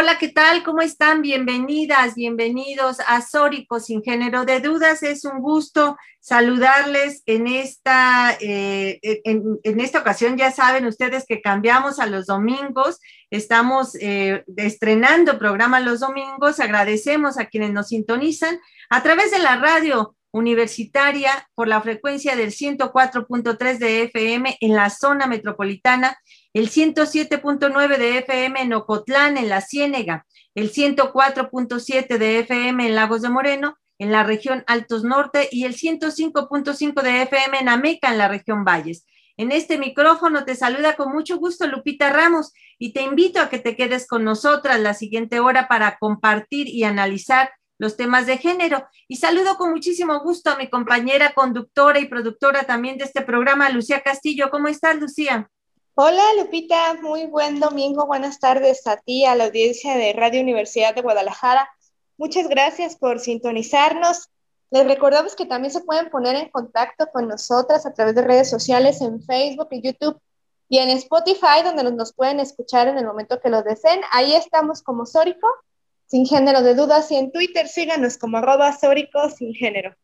Hola, ¿qué tal? ¿Cómo están? Bienvenidas, bienvenidos a Sórico sin género de dudas. Es un gusto saludarles en esta, eh, en, esta ocasión. Ya saben ustedes que cambiamos a los domingos. Estamos eh, estrenando programa los domingos. Agradecemos a quienes nos sintonizan a través de la radio universitaria por la frecuencia del 104.3 de FM en la zona metropolitana el 107.9 de FM en Ocotlán, en la Ciénega, el 104.7 de FM en Lagos de Moreno, en la región Altos Norte, y el 105.5 de FM en Ameca, en la región Valles. En este micrófono te saluda con mucho gusto Lupita Ramos y te invito a que te quedes con nosotras la siguiente hora para compartir y analizar los temas de género. Y saludo con muchísimo gusto a mi compañera conductora y productora también de este programa, Lucía Castillo. ¿Cómo estás, Lucía? Hola Lupita, muy buen domingo, buenas tardes a ti, a la audiencia de Radio Universidad de Guadalajara. Muchas gracias por sintonizarnos. Les recordamos que también se pueden poner en contacto con nosotras a través de redes sociales en Facebook y YouTube y en Spotify, donde nos, pueden escuchar en el momento que lo deseen. Ahí estamos como Sórico, sin género de dudas, y en Twitter síganos como arroba Sórico sin género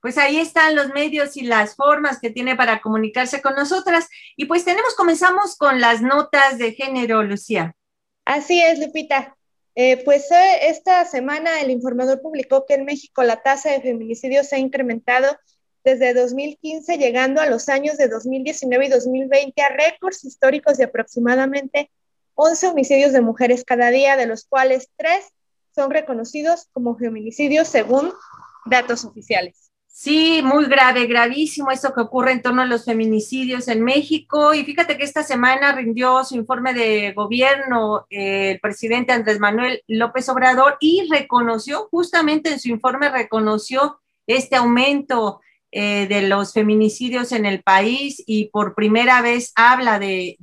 pues ahí están los medios y las formas que tiene para comunicarse con nosotras. Y pues tenemos, comenzamos con las notas de género, Lucía. Así es, Lupita. Eh, pues eh, esta semana el informador publicó que en México la tasa de feminicidios se ha incrementado desde 2015, llegando a los años de 2019 y 2020 a récords históricos de aproximadamente 11 homicidios de mujeres cada día, de los cuales tres son reconocidos como feminicidios según datos oficiales. Sí, muy grave, gravísimo esto que ocurre en torno a los feminicidios en México. Y fíjate que esta semana rindió su informe de gobierno eh, el presidente Andrés Manuel López Obrador y reconoció, justamente en su informe, reconoció este aumento eh, de los feminicidios en el país y por primera vez habla de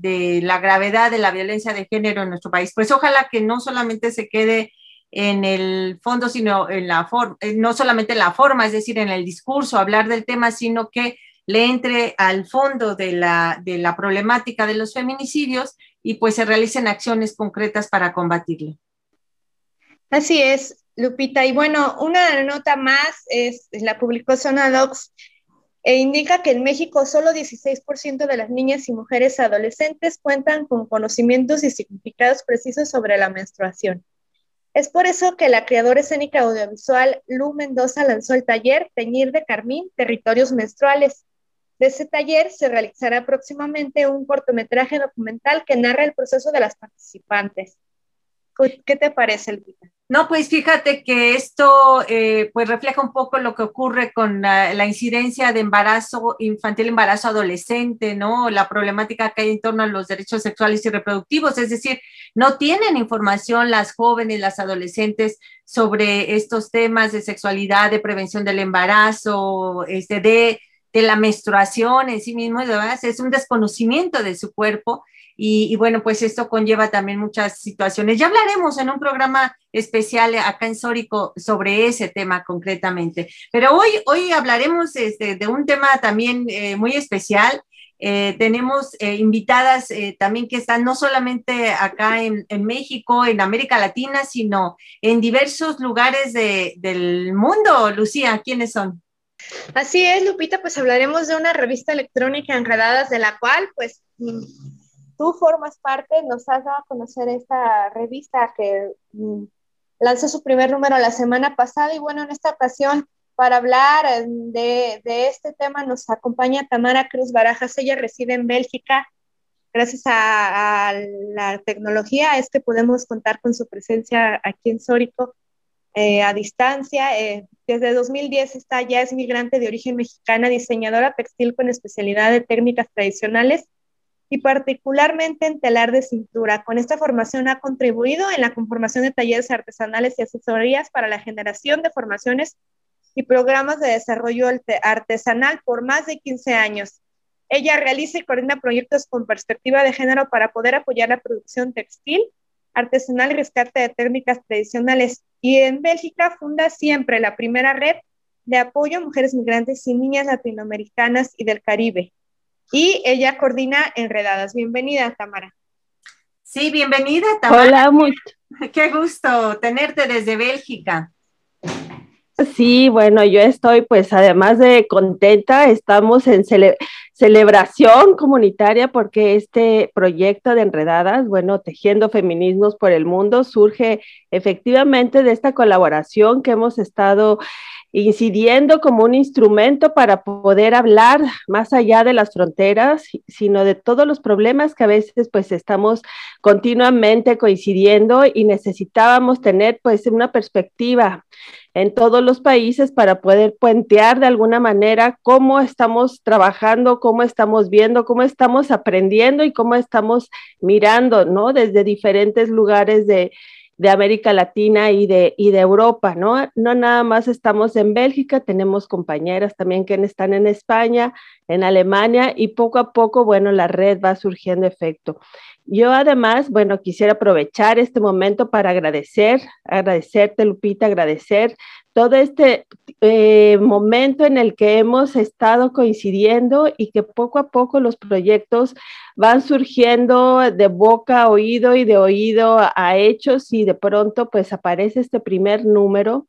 la gravedad de la violencia de género en nuestro país. Pues ojalá que no solamente se quede en el fondo, sino en la forma, eh, no solamente en la forma, es decir, en el discurso, hablar del tema, sino que le entre al fondo de la, de la problemática de los feminicidios y pues se realicen acciones concretas para combatirlo. Así es, Lupita. Y bueno, una nota más es la publicó Docs e indica que en México solo 16% de las niñas y mujeres adolescentes cuentan con conocimientos y significados precisos sobre la menstruación. Es por eso que la creadora escénica audiovisual Lu Mendoza lanzó el taller Teñir de Carmín, Territorios Menstruales. De ese taller se realizará próximamente un cortometraje documental que narra el proceso de las participantes. ¿Qué te parece, Elvita? No, pues fíjate que esto eh, pues refleja un poco lo que ocurre con la, incidencia de embarazo infantil, embarazo adolescente, ¿no? La problemática que hay en torno a los derechos sexuales y reproductivos, es decir, no tienen información las jóvenes, las adolescentes sobre estos temas de sexualidad, de prevención del embarazo, este, de, de la menstruación en sí mismo, es un desconocimiento de su cuerpo y, bueno, pues esto conlleva también muchas situaciones. Ya hablaremos en un programa especial acá en Sórico sobre ese tema concretamente. Pero hoy, hoy hablaremos este, de un tema también eh, muy especial. Eh, tenemos eh, invitadas también que están no solamente acá en, en, México, en América Latina, sino en diversos lugares de, del mundo. Lucía, ¿quiénes son? Así es, Lupita, pues hablaremos de una revista electrónica Enredadas, de la cual pues tú formas parte, nos has dado a conocer esta revista que mm, lanzó su primer número la semana pasada y bueno, en esta ocasión para hablar eh, de, de, este tema nos acompaña Tamara Cruz Barajas, ella reside en Bélgica. Gracias a, la tecnología es que podemos contar con su presencia aquí en Sórico. eh, a distancia. Eh, desde 2010 está, ya es migrante de origen mexicana, diseñadora textil con especialidad de técnicas tradicionales y particularmente en telar de cintura. Con esta formación ha contribuido en la conformación de talleres artesanales y asesorías para la generación de formaciones y programas de desarrollo artesanal por más de 15 años. Ella realiza y coordina proyectos con perspectiva de género para poder apoyar la producción textil, artesanal y rescate de técnicas tradicionales. Y en Bélgica funda siempre la primera red de apoyo a mujeres migrantes y niñas latinoamericanas y del Caribe. Y ella coordina Enredadas. Bienvenida, Tamara. Sí, bienvenida, Tamara. Hola, mucho. Qué gusto tenerte desde Bélgica. Sí, bueno, yo estoy pues además de contenta, estamos en celebración comunitaria porque este proyecto de Enredadas, bueno, Tejiendo Feminismos por el Mundo, surge efectivamente de esta colaboración que hemos estado incidiendo como un instrumento para poder hablar más allá de las fronteras, sino de todos los problemas que a veces pues estamos continuamente coincidiendo y necesitábamos tener pues una perspectiva en todos los países para poder puentear de alguna manera cómo estamos trabajando, cómo estamos viendo, cómo estamos aprendiendo y cómo estamos mirando, ¿no? Desde diferentes lugares de, de América Latina y de, y de Europa, ¿no? No nada más estamos en Bélgica, tenemos compañeras también que están en España, en Alemania y poco a poco, bueno, la red va surgiendo efecto. Yo además, bueno, quisiera aprovechar este momento para agradecer, agradecerte, Lupita, agradecer todo este eh, momento en el que hemos estado coincidiendo y que poco a poco los proyectos van surgiendo de boca a oído y de oído a hechos y de pronto pues aparece este primer número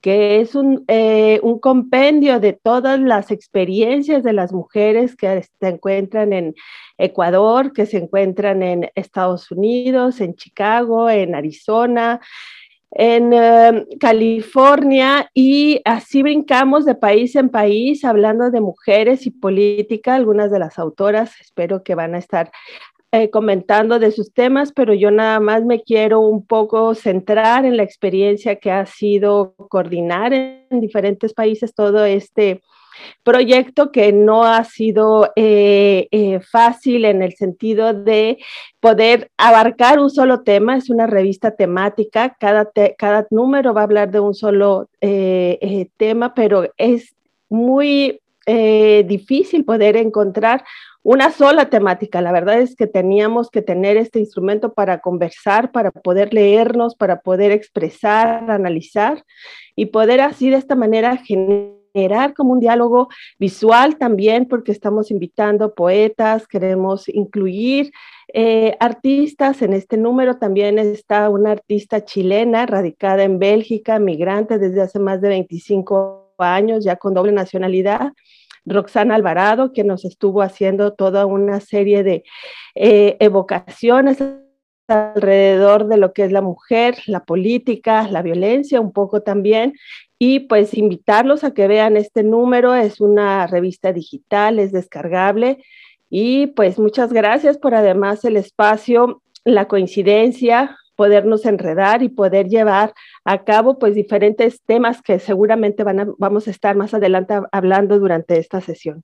que es un, eh, un, compendio de todas las experiencias de las mujeres que se encuentran en Ecuador, que se encuentran en Estados Unidos, en Chicago, en Arizona, en eh, California y así brincamos de país en país hablando de mujeres y política. Algunas de las autoras espero que van a estar eh, comentando de sus temas, pero yo nada más me quiero un poco centrar en la experiencia que ha sido coordinar en diferentes países todo este proyecto que no ha sido eh, eh, fácil en el sentido de poder abarcar un solo tema, es una revista temática, cada, cada número va a hablar de un solo tema, pero es muy difícil poder encontrar una sola temática. La verdad es que teníamos que tener este instrumento para conversar, para poder leernos, para poder expresar, analizar y poder así de esta manera generar como un diálogo visual también, porque estamos invitando poetas, queremos incluir eh, artistas. En este número también está una artista chilena radicada en Bélgica, migrante desde hace más de 25 años, ya con doble nacionalidad Roxana Alvarado, que nos estuvo haciendo toda una serie de eh, evocaciones alrededor de lo que es la mujer, la política, la violencia, un poco también. Y pues invitarlos a que vean este número, es una revista digital, es descargable. Y pues muchas gracias por además el espacio, la coincidencia, podernos enredar y poder llevar a cabo pues diferentes temas que seguramente van vamos a estar más adelante hablando durante esta sesión.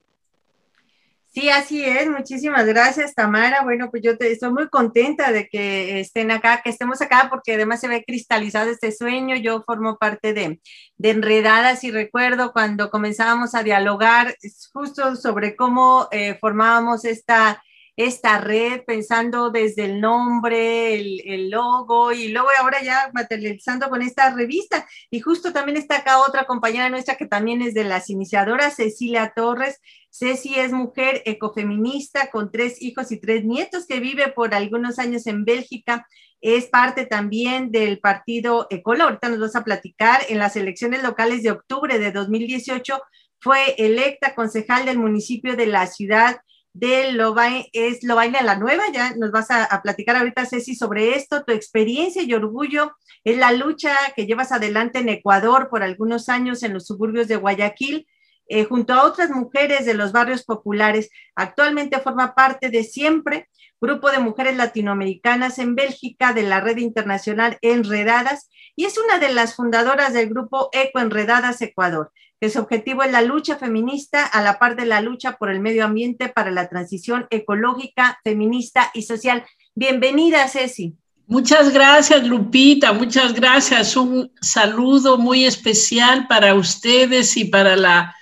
Sí, así es. Muchísimas gracias, Tamara. Bueno, pues yo te, estoy muy contenta de que estén acá, que estemos acá, porque además se ve cristalizado este sueño. Yo formo parte de, de Enredadas y recuerdo cuando comenzábamos a dialogar justo sobre cómo eh, formábamos esta esta red, pensando desde el nombre, el, logo y luego ahora ya materializando con esta revista. Y justo también está acá otra compañera nuestra que también es de las iniciadoras, Cecilia Torres. Ceci es mujer ecofeminista con tres hijos y tres nietos que vive por algunos años en Bélgica. Es parte también del partido Ecolor. Ahorita nos vas a platicar. En las elecciones locales de octubre de 2018 fue electa concejal del municipio de la ciudad de Lobaina, es Lobaina la Nueva, ya nos vas a, platicar ahorita, Ceci, sobre esto, tu experiencia y orgullo es la lucha que llevas adelante en Ecuador por algunos años en los suburbios de Guayaquil. eh, junto a otras mujeres de los barrios populares. Actualmente forma parte de Siempre, grupo de mujeres latinoamericanas en Bélgica de la red internacional Enredadas y es una de las fundadoras del grupo Eco Enredadas Ecuador, que su objetivo es la lucha feminista a la par de la lucha por el medio ambiente para la transición ecológica, feminista y social. Bienvenida, Ceci. Muchas gracias, Lupita. Muchas gracias. Un saludo muy especial para ustedes y para la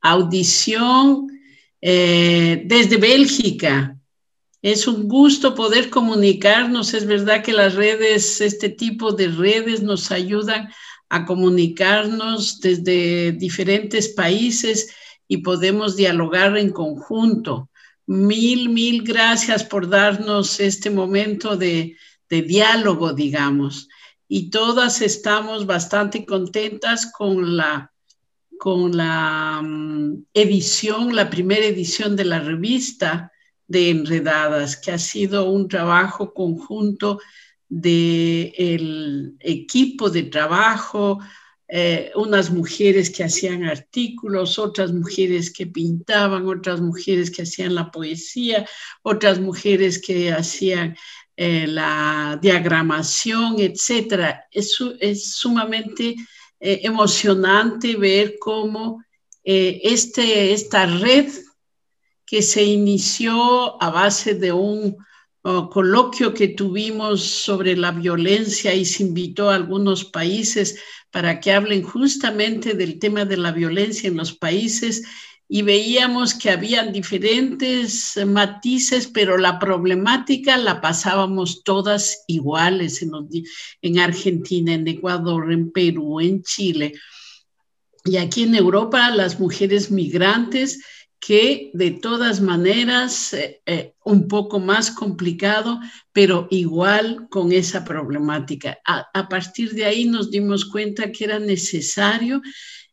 audición eh, desde Bélgica. Es un gusto poder comunicarnos. Es verdad que las redes, este tipo de redes nos ayudan a comunicarnos desde diferentes países y podemos dialogar en conjunto. Mil, mil gracias por darnos este momento de, de diálogo, digamos. Y todas estamos bastante contentas con la con la mm, edición, la primera edición de la revista de Enredadas, que ha sido un trabajo conjunto del equipo de trabajo, eh, unas mujeres que hacían artículos, otras mujeres que pintaban, otras mujeres que hacían la poesía, otras mujeres que hacían eh, la diagramación, etc. Es, es sumamente eh, emocionante ver cómo este, esta red que se inició a base de un oh, coloquio que tuvimos sobre la violencia y se invitó a algunos países para que hablen justamente del tema de la violencia en los países y veíamos que habían diferentes matices, pero la problemática la pasábamos todas iguales en, en Argentina, en Ecuador, en Perú, en Chile. Y aquí en Europa las mujeres migrantes que de todas maneras eh, eh, un poco más complicado, pero igual con esa problemática. A, partir de ahí nos dimos cuenta que era necesario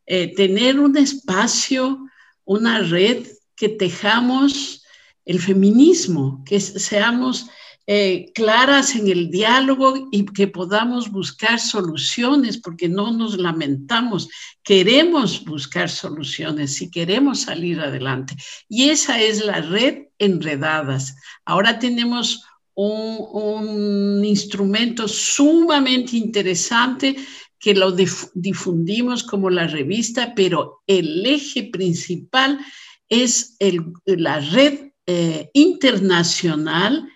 eh, tener un espacio, una red que tejamos el feminismo, que seamos eh, claras en el diálogo y que podamos buscar soluciones, porque no nos lamentamos, queremos buscar soluciones y queremos salir adelante. Y esa es la red Enredadas. Ahora tenemos un, instrumento sumamente interesante que lo difundimos como la revista, pero el eje principal es el, la red eh, internacional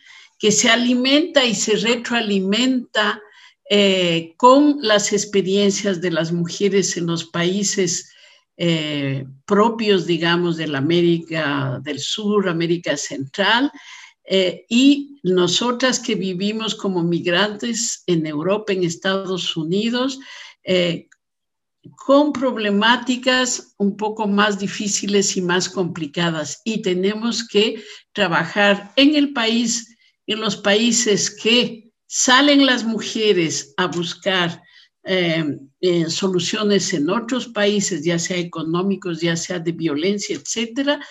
que se alimenta y se retroalimenta eh, con las experiencias de las mujeres en los países eh, propios, digamos, de la América del Sur, América Central, eh, y nosotras que vivimos como migrantes en Europa, en Estados Unidos, con problemáticas un poco más difíciles y más complicadas. Y tenemos que trabajar en el país en los países que salen las mujeres a buscar eh, eh, soluciones en otros países, ya sea económicos, ya sea de violencia, etcétera,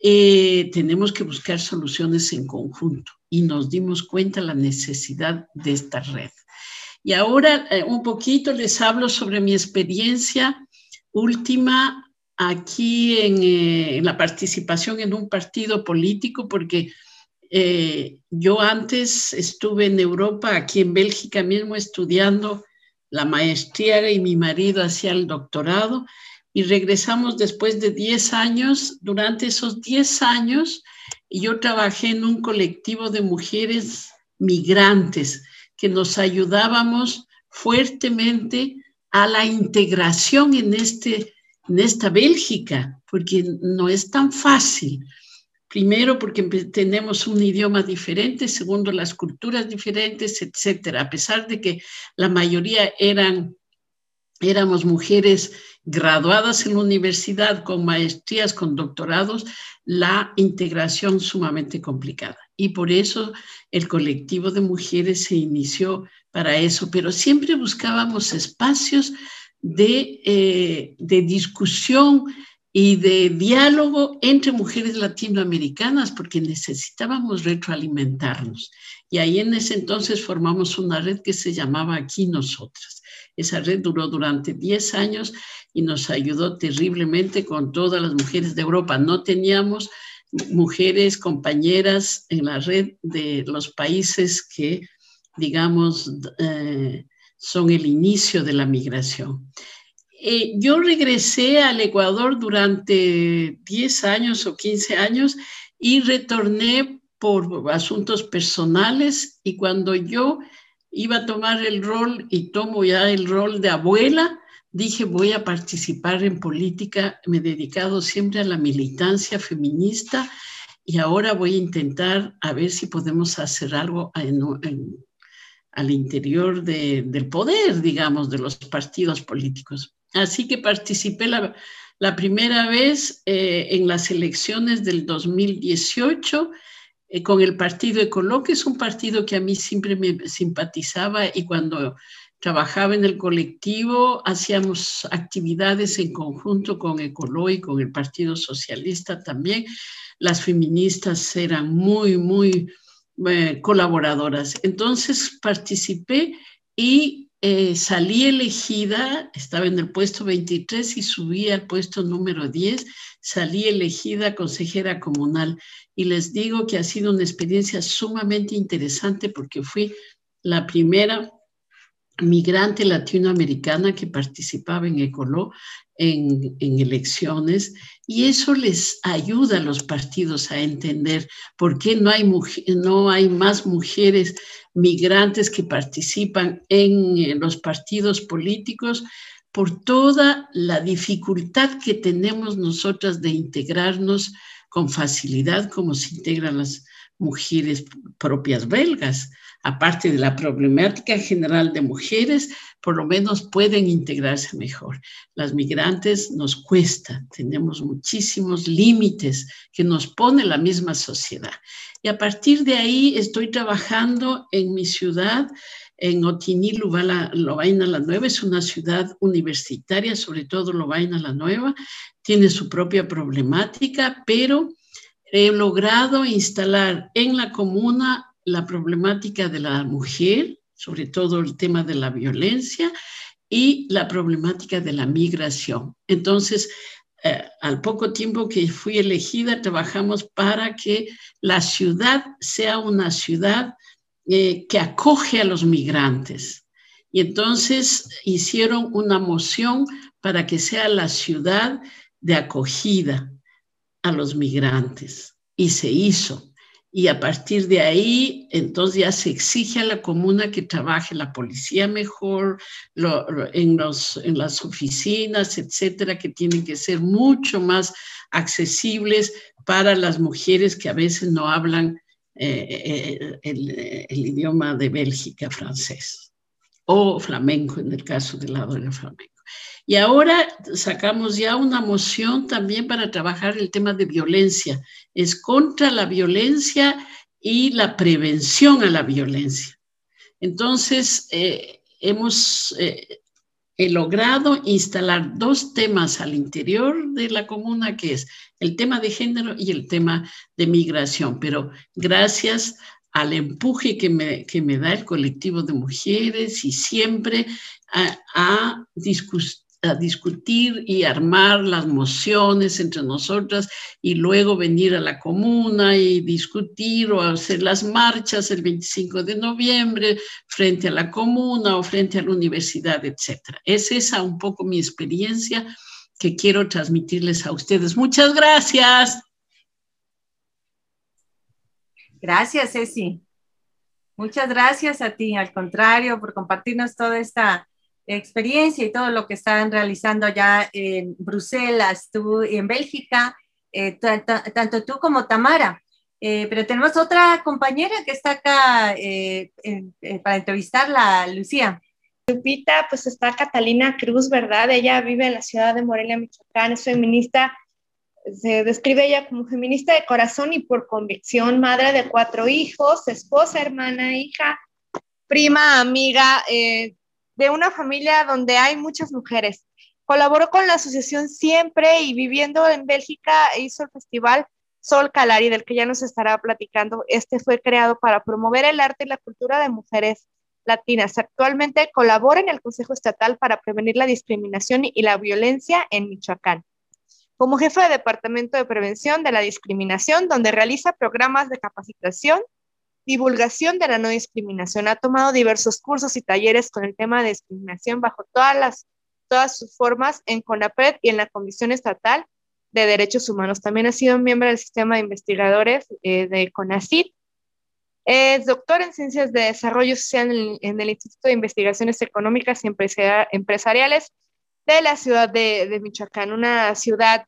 eh, tenemos que buscar soluciones en conjunto y nos dimos cuenta la necesidad de esta red. Y ahora un poquito les hablo sobre mi experiencia última aquí en, en la participación en un partido político, porque eh, yo antes estuve en Europa, aquí en Bélgica mismo, estudiando la maestría y mi marido hacía el doctorado y regresamos después de 10 años. Durante esos 10 años yo trabajé en un colectivo de mujeres migrantes que nos ayudábamos fuertemente a la integración en, este, en esta Bélgica, porque no es tan fácil Primero, porque tenemos un idioma diferente, segundo, las culturas diferentes, etcétera. A pesar de que la mayoría eran, éramos mujeres graduadas en la universidad con maestrías, con doctorados, la integración sumamente complicada. Y por eso el colectivo de mujeres se inició para eso, pero siempre buscábamos espacios de, eh, de discusión y de diálogo entre mujeres latinoamericanas porque necesitábamos retroalimentarnos. Y ahí en ese entonces formamos una red que se llamaba Aquí Nosotras. Esa red duró durante 10 años y nos ayudó terriblemente con todas las mujeres de Europa. No teníamos mujeres compañeras en la red de los países que, digamos, eh, son el inicio de la migración. Eh, yo regresé al Ecuador durante 10 años o 15 años y retorné por asuntos personales y cuando yo iba a tomar el rol y tomo ya el rol de abuela, dije voy a participar en política, me he dedicado siempre a la militancia feminista y ahora voy a intentar a ver si podemos hacer algo al interior del poder, digamos, de los partidos políticos. Así que participé la, primera vez eh, en las elecciones del 2018 eh, con el partido Ecoló, que es un partido que a mí siempre me simpatizaba y cuando trabajaba en el colectivo hacíamos actividades en conjunto con Ecoló y con el Partido Socialista también. Las feministas eran muy, muy eh, colaboradoras. Entonces participé y eh, salí elegida, estaba en el puesto 23 y subí al puesto número 10, salí elegida consejera comunal. Y les digo que ha sido una experiencia sumamente interesante porque fui la primera migrante latinoamericana que participaba en Ecoló en, elecciones y eso les ayuda a los partidos a entender por qué no hay, no hay más mujeres migrantes que participan en los partidos políticos por toda la dificultad que tenemos nosotras de integrarnos con facilidad como se integran las mujeres propias belgas aparte de la problemática general de mujeres, por lo menos pueden integrarse mejor. Las migrantes nos cuesta, tenemos muchísimos límites que nos pone la misma sociedad. Y a partir de ahí estoy trabajando en mi ciudad, en Otiní, Lobaina la Nueva, es una ciudad universitaria, sobre todo Lobaina la Nueva, tiene su propia problemática, pero he logrado instalar en la comuna la problemática de la mujer, sobre todo el tema de la violencia y la problemática de la migración. Entonces, eh, al poco tiempo que fui elegida, trabajamos para que la ciudad sea una ciudad eh, que acoge a los migrantes. Y entonces hicieron una moción para que sea la ciudad de acogida a los migrantes. Y se hizo. Y a partir de ahí, entonces ya se exige a la comuna que trabaje la policía mejor, en, las oficinas, etcétera, que tienen que ser mucho más accesibles para las mujeres que a veces no hablan eh, eh, el, el, idioma de Bélgica, francés, o flamenco en el caso del lado del flamenco. Y ahora sacamos ya una moción también para trabajar el tema de violencia. Es contra la violencia y la prevención a la violencia. Entonces, eh, hemos eh, logrado instalar dos temas al interior de la comuna, que es el tema de género y el tema de migración. Pero gracias al empuje que me, que me da el colectivo de mujeres y siempre a, a a discutir y armar las mociones entre nosotras y luego venir a la comuna y discutir o hacer las marchas el 25 de noviembre frente a la comuna o frente a la universidad, etc. Es esa un poco mi experiencia que quiero transmitirles a ustedes. Muchas gracias. Gracias, Ceci. Muchas gracias a ti, al contrario, por compartirnos toda esta experiencia y todo lo que están realizando allá en Bruselas, tú en Bélgica, eh, tanto tú como Tamara. Eh, pero tenemos otra compañera que está acá eh, para entrevistarla, Lucía. Lupita, pues está Catalina Cruz, ¿verdad? Ella vive en la ciudad de Morelia, Michoacán, es feminista, se describe ella como feminista de corazón y por convicción, madre de cuatro hijos, esposa, hermana, hija, prima, amiga, de una familia donde hay muchas mujeres. Colaboró con la asociación siempre y viviendo en Bélgica hizo el festival Sol Calari, del que ya nos estará platicando. Este fue creado para promover el arte y la cultura de mujeres latinas. Actualmente colabora en el Consejo Estatal para prevenir la discriminación y la violencia en Michoacán. Como jefe de Departamento de Prevención de la Discriminación, donde realiza programas de capacitación, divulgación de la no discriminación. Ha tomado diversos cursos y talleres con el tema de discriminación bajo todas las todas sus formas en CONAPRED y en la Comisión Estatal de Derechos Humanos. También ha sido miembro del sistema de investigadores eh, de CONACIT. Es doctor en Ciencias de Desarrollo Social en, el Instituto de Investigaciones Económicas y Empresariales de la ciudad de, Michoacán, una ciudad,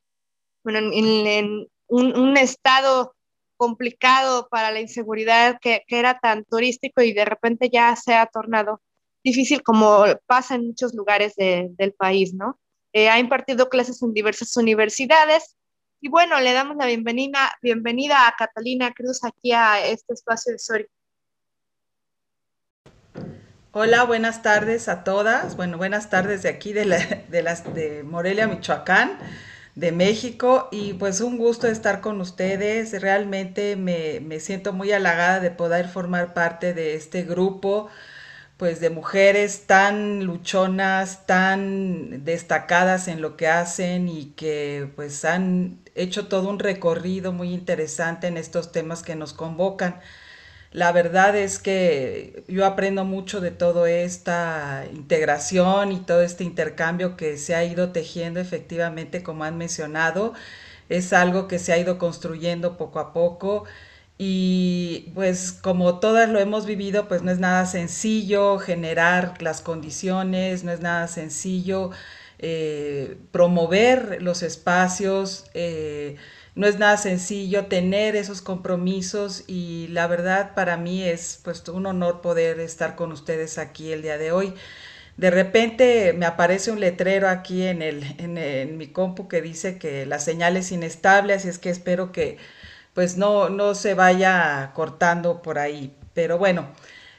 bueno, en, un, estado complicado para la inseguridad que, que, era tan turístico y de repente ya se ha tornado difícil como pasa en muchos lugares del país, ¿no? Eh, ha impartido clases en diversas universidades y bueno, le damos la bienvenida, bienvenida a Catalina Cruz aquí a este espacio de Sori. Hola, buenas tardes a todas. Bueno, buenas tardes de aquí de, de, las, de Morelia, Michoacán, de México. Y pues un gusto estar con ustedes. Realmente me, me siento muy halagada de poder formar parte de este grupo pues de mujeres tan luchonas, tan destacadas en lo que hacen y que pues han hecho todo un recorrido muy interesante en estos temas que nos convocan. La verdad es que yo aprendo mucho de toda esta integración y todo este intercambio que se ha ido tejiendo efectivamente, como han mencionado. Es algo que se ha ido construyendo poco a poco y pues como todas lo hemos vivido, pues no es nada sencillo generar las condiciones, no es nada sencillo eh, promover los espacios, eh, no es nada sencillo tener esos compromisos y la verdad para mí es pues un honor poder estar con ustedes aquí el día de hoy. De repente me aparece un letrero aquí en, el, en, mi compu que dice que la señal es inestable, así es que espero que pues no, no se vaya cortando por ahí. Pero bueno,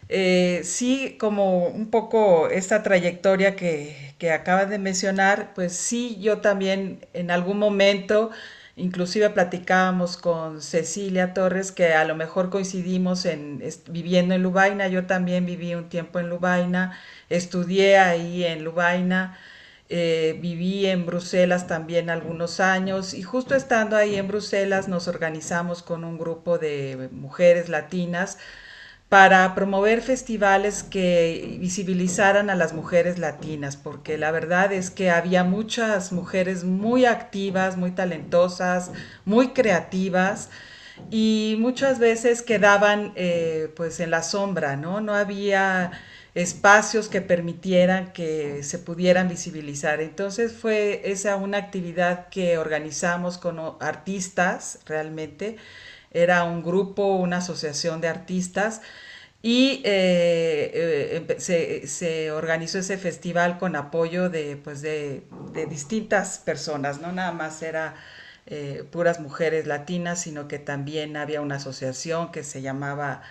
eh, sí, como un poco esta trayectoria que, que de mencionar, pues sí, yo también en algún momento, inclusive platicábamos con Cecilia Torres, que a lo mejor coincidimos en viviendo en Lubaina, yo también viví un tiempo en Lubaina, estudié ahí en Lubaina, eh, viví en Bruselas también algunos años y justo estando ahí en Bruselas nos organizamos con un grupo de mujeres latinas para promover festivales que visibilizaran a las mujeres latinas, porque la verdad es que había muchas mujeres muy activas, muy talentosas, muy creativas y muchas veces quedaban eh, pues en la sombra, ¿no? No había espacios que permitieran que se pudieran visibilizar. Entonces fue esa una actividad que organizamos con artistas realmente. Era un grupo, una asociación de artistas y eh, eh, se, organizó ese festival con apoyo de, pues de, distintas personas, no nada más era eh, puras mujeres latinas, sino que también había una asociación que se llamaba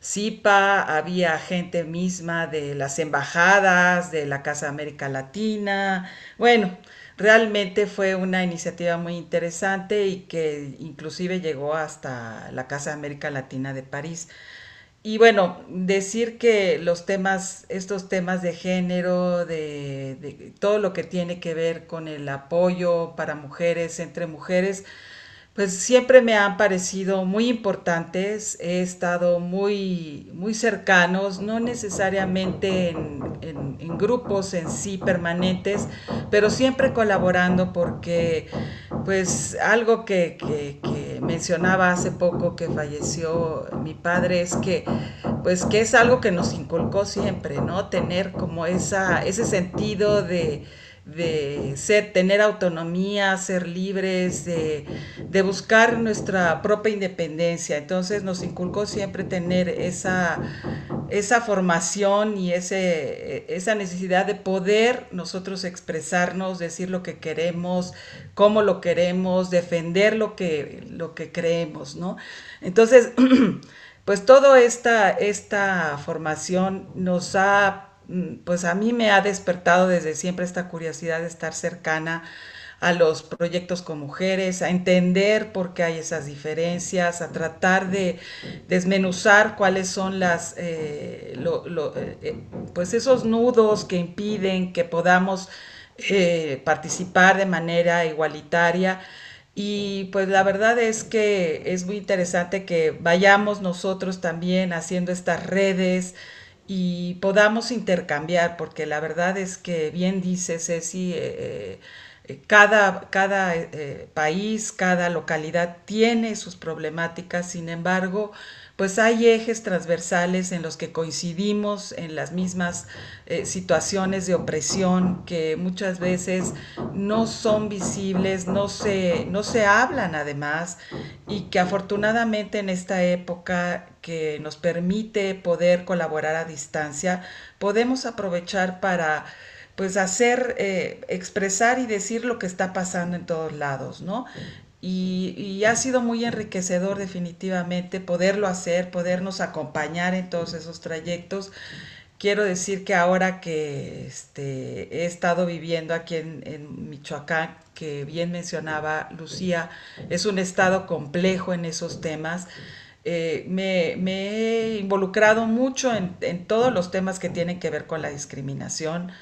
CIPA, había gente misma de las embajadas, de la Casa América Latina. Bueno, realmente fue una iniciativa muy interesante y que inclusive llegó hasta la Casa América Latina de París. Y bueno, decir que los temas, estos temas de género, de, de todo lo que tiene que ver con el apoyo para mujeres, entre mujeres, pues siempre me han parecido muy importantes, he estado muy, muy cercanos, no necesariamente en, grupos en sí permanentes, pero siempre colaborando porque pues algo que, mencionaba hace poco que falleció mi padre es que pues que es algo que nos inculcó siempre, ¿no? Tener como esa, ese sentido de de ser, tener autonomía, ser libres, de, buscar nuestra propia independencia. Entonces nos inculcó siempre tener esa, esa formación y ese, esa necesidad de poder nosotros expresarnos, decir lo que queremos, cómo lo queremos, defender lo que, lo que creemos, ¿no? Entonces, pues toda esta, esta formación nos ha pues a mí me ha despertado desde siempre esta curiosidad de estar cercana a los proyectos con mujeres, a entender por qué hay esas diferencias, a tratar de desmenuzar cuáles son las, eh, eh, eh, pues esos nudos que impiden que podamos participar de manera igualitaria. Y pues la verdad es que es muy interesante que vayamos nosotros también haciendo estas redes y podamos intercambiar, porque la verdad es que bien dice Ceci, cada, cada eh, país, cada localidad tiene sus problemáticas, sin embargo, pues hay ejes transversales en los que coincidimos en las mismas eh, situaciones de opresión que muchas veces no son visibles, no se, no se hablan además y que afortunadamente en esta época que nos permite poder colaborar a distancia, podemos aprovechar para pues hacer, eh, expresar y decir lo que está pasando en todos lados, ¿no? Y, ha sido muy enriquecedor definitivamente poderlo hacer, podernos acompañar en todos esos trayectos. Quiero decir que ahora que este, he estado viviendo aquí en, Michoacán, que bien mencionaba Lucía, es un estado complejo en esos temas. Eh, me, he involucrado mucho en, en, todos los temas que tienen que ver con la discriminación,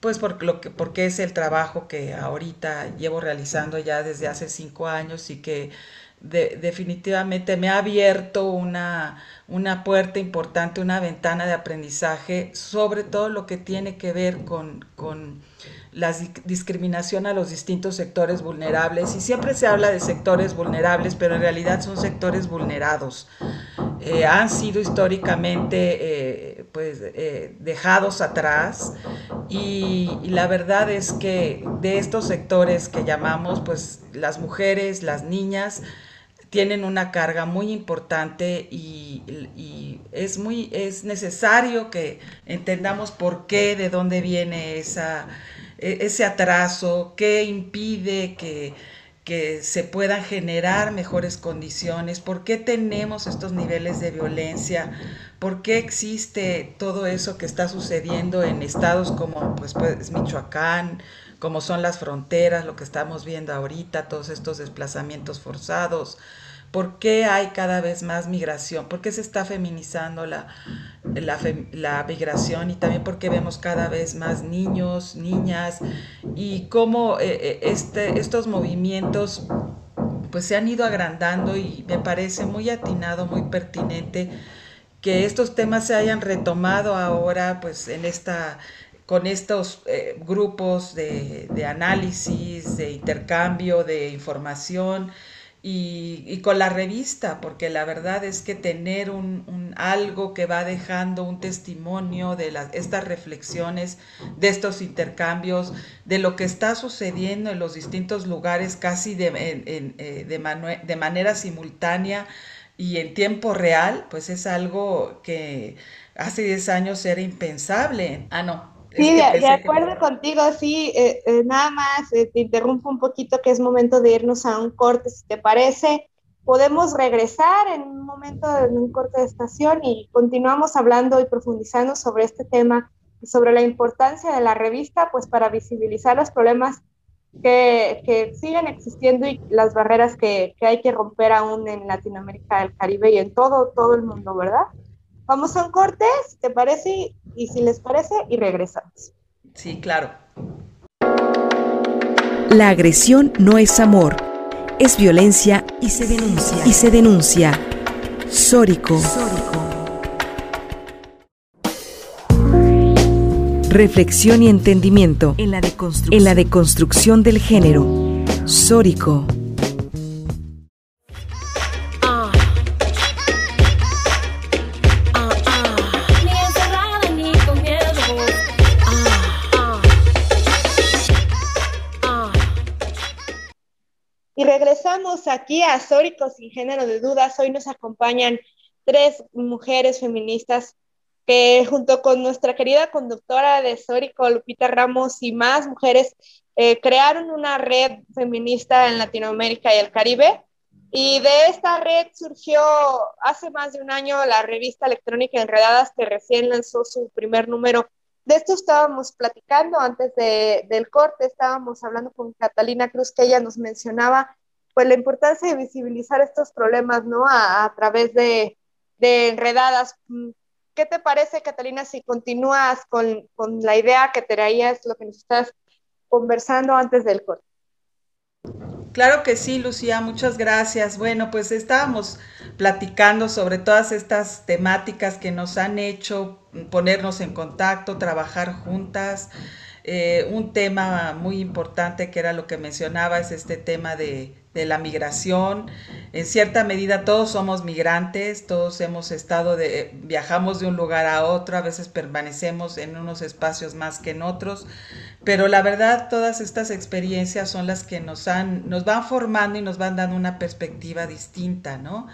pues por lo que, porque es el trabajo que ahorita llevo realizando ya desde hace cinco años y que definitivamente me ha abierto una, una puerta importante, una ventana de aprendizaje sobre todo lo que tiene que ver con, con la discriminación a los distintos sectores vulnerables. Y siempre se habla de sectores vulnerables, pero en realidad son sectores vulnerados. Eh, han sido históricamente eh, pues, eh, dejados atrás y, y, la verdad es que de estos sectores que llamamos pues las mujeres, las niñas, tienen una carga muy importante y, es muy es necesario que entendamos por qué, de dónde viene esa, e, ese atraso, qué impide que, que se puedan generar mejores condiciones, por qué tenemos estos niveles de violencia, por qué existe todo eso que está sucediendo en estados como pues, pues Michoacán, como son las fronteras, lo que estamos viendo ahorita, todos estos desplazamientos forzados, por qué hay cada vez más migración, por qué se está feminizando la, la, migración y también por qué vemos cada vez más niños, niñas y cómo eh, eh, este, estos movimientos pues se han ido agrandando y me parece muy atinado, muy pertinente que estos temas se hayan retomado ahora pues en esta con estos eh, grupos de, análisis, de intercambio de información y, con la revista, porque la verdad es que tener un, algo que va dejando un testimonio de estas reflexiones, de estos intercambios, de lo que está sucediendo en los distintos lugares casi de, eh, de manera simultánea y en tiempo real, pues es algo que hace 10 años era impensable. Ah, no, Sí, de, acuerdo contigo, sí, eh, eh, nada más eh, te interrumpo un poquito que es momento de irnos a un corte, si te parece. Podemos regresar en un momento, en un corte de estación y continuamos hablando y profundizando sobre este tema y sobre la importancia de la revista, pues para visibilizar los problemas que, que siguen existiendo y las barreras que, que hay que romper aún en Latinoamérica, el Caribe y en todo, todo el mundo, ¿verdad? Vamos a un corte, ¿te parece? Y si les parece, y regresamos. Sí, claro. La agresión no es amor, es violencia y se denuncia. Y se denuncia. Sórico. Reflexión y entendimiento en la deconstrucción, en la deconstrucción del género. Sórico. Regresamos aquí a Sóricos sin género de dudas. Hoy nos acompañan tres mujeres feministas que junto con nuestra querida conductora de Sórico, Lupita Ramos, y más mujeres, eh, crearon una red feminista en Latinoamérica y el Caribe. Y de esta red surgió hace más de un año la revista electrónica Enredadas, que recién lanzó su primer número de esto estábamos platicando antes del corte, estábamos hablando con Catalina Cruz, que ella nos mencionaba pues la importancia de visibilizar estos problemas, ¿no? A, través de, enredadas. Mm, ¿Qué te parece, Catalina, si continúas con, con la idea que traías, lo que nos estás conversando antes del corte? Claro que sí, Lucía, muchas gracias. Bueno, pues estábamos platicando sobre todas estas temáticas que nos han hecho ponernos en contacto, trabajar juntas. Eh, un tema muy importante que era lo que mencionaba es este tema de, de, la migración. En cierta medida todos somos migrantes, todos hemos estado de, viajamos de un lugar a otro, a veces permanecemos en unos espacios más que en otros, pero la verdad todas estas experiencias son las que nos han, nos van formando y nos van dando una perspectiva distinta, ¿no?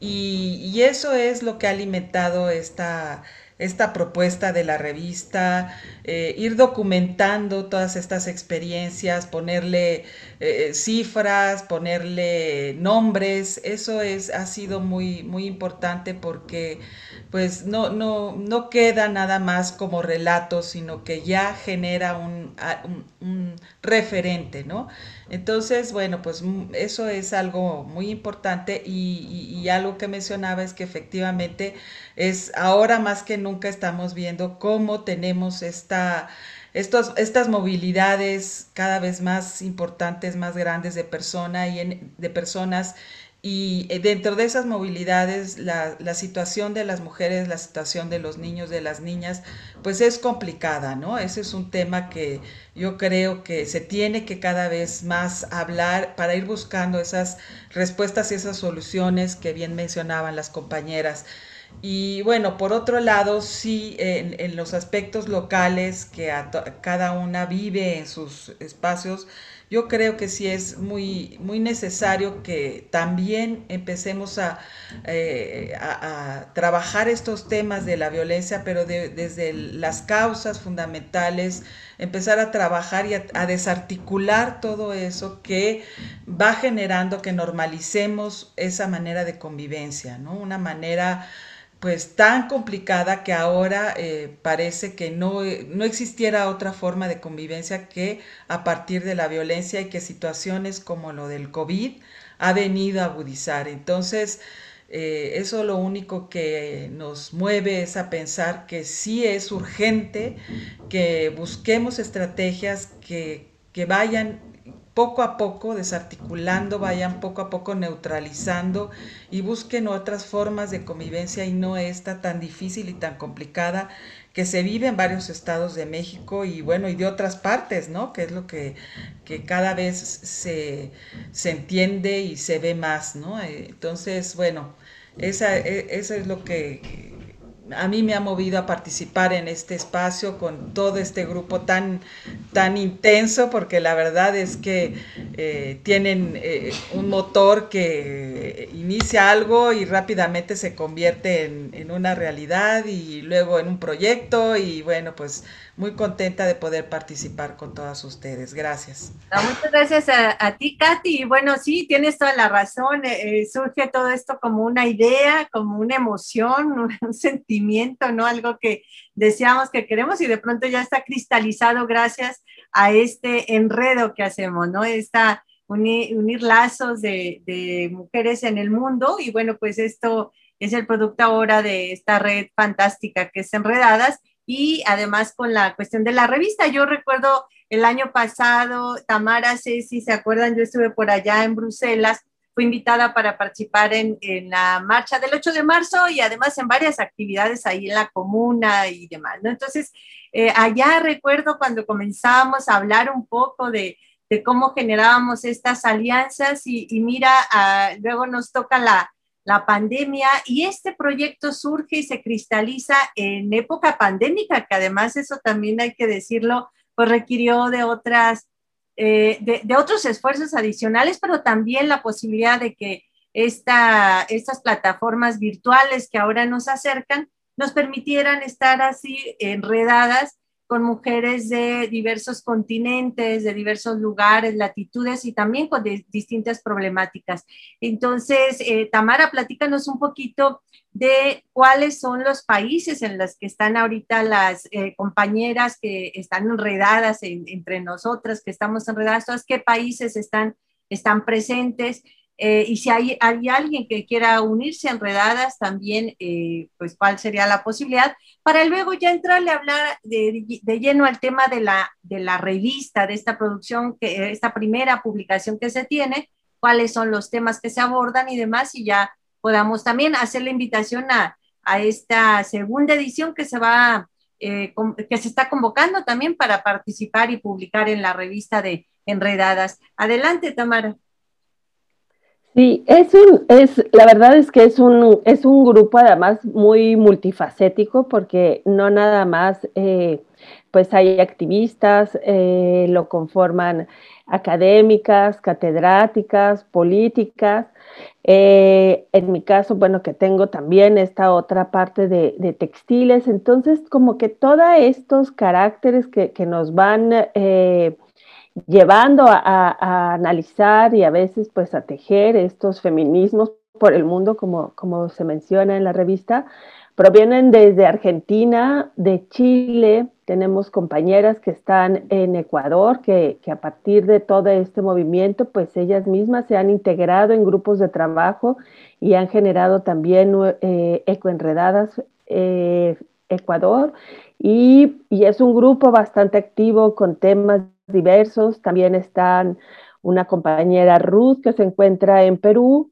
Y, y eso es lo que ha alimentado esta esta propuesta de la revista, eh, ir documentando todas estas experiencias, ponerle eh, cifras, ponerle nombres, eso es, ha sido muy, muy importante porque pues no, no, no queda nada más como relato, sino que ya genera un, un referente, ¿no? Entonces, bueno, pues mm, eso es algo muy importante y, algo que mencionaba es que efectivamente es ahora más que nunca estamos viendo cómo tenemos esta, estos, estas movilidades cada vez más importantes, más grandes de, persona y de personas y eh, dentro de esas movilidades, la, situación de las mujeres, la situación de los niños, de las niñas, pues es complicada, ¿no? Ese es un tema que yo creo que se tiene que cada vez más hablar para ir buscando esas respuestas y esas soluciones que bien mencionaban las compañeras. Y bueno, por otro lado, sí, en, los aspectos locales que cada una vive en sus espacios, yo creo que sí es muy, muy necesario que también empecemos a, eh, trabajar estos temas de la violencia, pero desde las causas fundamentales, empezar a trabajar y a, desarticular todo eso que va generando que normalicemos esa manera de convivencia, ¿no? Una manera pues tan complicada que ahora eh, parece que no, no, existiera otra forma de convivencia que a partir de la violencia y que situaciones como lo del COVID ha venido a agudizar. Entonces, eh, eso lo único que nos mueve es a pensar que sí es urgente que busquemos estrategias que, que vayan poco a poco desarticulando, vayan poco a poco neutralizando y busquen otras formas de convivencia y no esta tan difícil y tan complicada que se vive en varios estados de México y bueno, y de otras partes, ¿no? Que es lo que, cada vez se, se, entiende y se ve más, ¿no? Eh, entonces, bueno, esa, e, eso es lo que a mí me ha movido a participar en este espacio con todo este grupo tan, tan intenso, porque la verdad es que eh, tienen eh, un motor que inicia algo y rápidamente se convierte en, en, una realidad y luego en un proyecto y bueno, pues muy contenta de poder participar con todas ustedes. Gracias. Muchas gracias a, ti, Katy. Y bueno, sí, tienes toda la razón. Eh, surge todo esto como una idea, como una emoción, un, ¿no? Algo que deseamos, que queremos y de pronto ya está cristalizado gracias a este enredo que hacemos, ¿no? Esta unir, lazos de, mujeres en el mundo y bueno, pues esto es el producto ahora de esta red fantástica que es Enredadas y además con la cuestión de la revista. Yo recuerdo el año pasado, Tamara, si se acuerdan, yo estuve por allá en Bruselas, fui invitada para participar en, la marcha del 8 de marzo y además en varias actividades ahí en la comuna y demás, ¿no? Entonces, eh, allá recuerdo cuando comenzamos a hablar un poco de, cómo generábamos estas alianzas y, mira, ah, luego nos toca la, la pandemia y este proyecto surge y se cristaliza en época pandémica, que además eso también hay que decirlo, pues requirió de otras, eh, de, otros esfuerzos adicionales, pero también la posibilidad de que esta, estas plataformas virtuales que ahora nos acercan nos permitieran estar así enredadas con mujeres de diversos continentes, de diversos lugares, latitudes y también con distintas problemáticas. Entonces, eh, Tamara, platícanos un poquito de cuáles son los países en los que están ahorita las eh, compañeras que están enredadas entre nosotras, que estamos enredadas, todas qué países están, están presentes eh, y si hay, hay, alguien que quiera unirse a Enredadas, también, eh, pues, cuál sería la posibilidad, para luego ya entrarle a hablar de, de, lleno al tema de la, de la revista, de esta producción, que, esta primera publicación que se tiene, cuáles son los temas que se abordan y demás, y ya podamos también hacer la invitación a, a esta segunda edición que se va, eh, que se está convocando también para participar y publicar en la revista de Enredadas. Adelante, Tamara. Sí, es un, es, la verdad es que es un, es un grupo además muy multifacético porque no nada más, eh, pues hay activistas, eh, lo conforman académicas, catedráticas, políticas. Eh, en mi caso, bueno, que tengo también esta otra parte de, textiles, entonces como que todos estos caracteres que, que nos van llevando a, analizar y a veces pues a tejer estos feminismos por el mundo, como, como se menciona en la revista, provienen desde Argentina, de Chile, tenemos compañeras que están en Ecuador, que, a partir de todo este movimiento, pues ellas mismas se han integrado en grupos de trabajo y han generado también eh, Ecoenredadas eh, Ecuador, y, y es un grupo bastante activo con temas diversos. También están una compañera Ruth que se encuentra en Perú.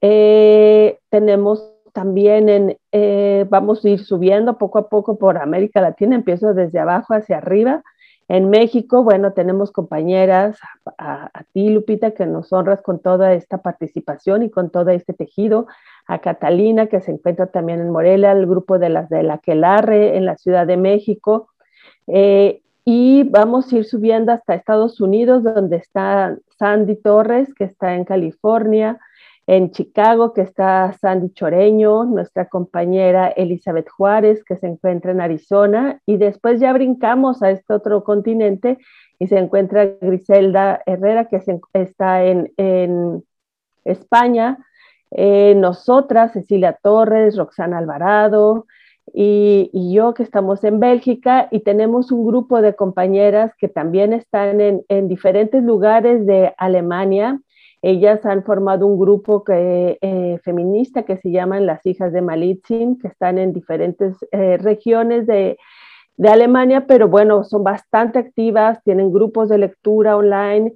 Eh, tenemos también en, eh, vamos a ir subiendo poco a poco por América Latina, empiezo desde abajo hacia arriba. En México, bueno, tenemos compañeras, a, ti Lupita, que nos honras con toda esta participación y con todo este tejido, a Catalina, que se encuentra también en Morelia, el grupo de las de la Quelarre en la Ciudad de México, eh, y vamos a ir subiendo hasta Estados Unidos, donde está Sandy Torres, que está en California, en Chicago, que está Sandy Choreño, nuestra compañera Elizabeth Juárez, que se encuentra en Arizona, y después ya brincamos a este otro continente y se encuentra Griselda Herrera, que está en, España, eh, nosotras, Cecilia Torres, Roxana Alvarado, y, yo que estamos en Bélgica y tenemos un grupo de compañeras que también están en, en diferentes lugares de Alemania. Ellas han formado un grupo que, eh, feminista que se llaman Las Hijas de Malitzin, que están en diferentes eh, regiones de, de Alemania, pero bueno, son bastante activas, tienen grupos de lectura online